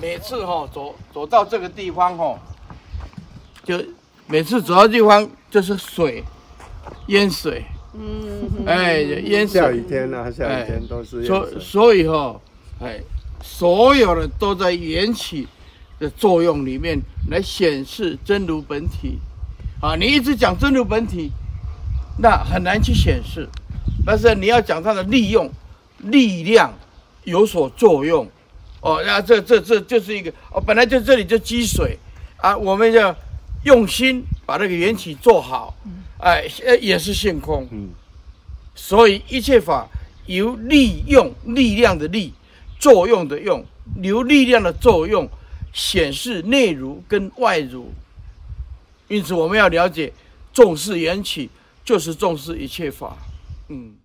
每次哈走走到这个地方哈，就每次走到地方就是水，淹水，嗯，哎，淹水。下雨天啊，下雨天都是。所所以哈，哎，所有的都在缘起的作用里面来显示真如本体。啊，你一直讲真如本体，那很难去显示。但是你要讲它的利用，力量有所作用。哦，那这这这就是一个哦，本来就这里就积水啊，我们要用心把那个缘起做好，哎，也是性空，嗯，所以一切法由利用力量的力，作用的用，由力量的作用显示内如跟外如，因此我们要了解重视缘起，就是重视一切法，嗯。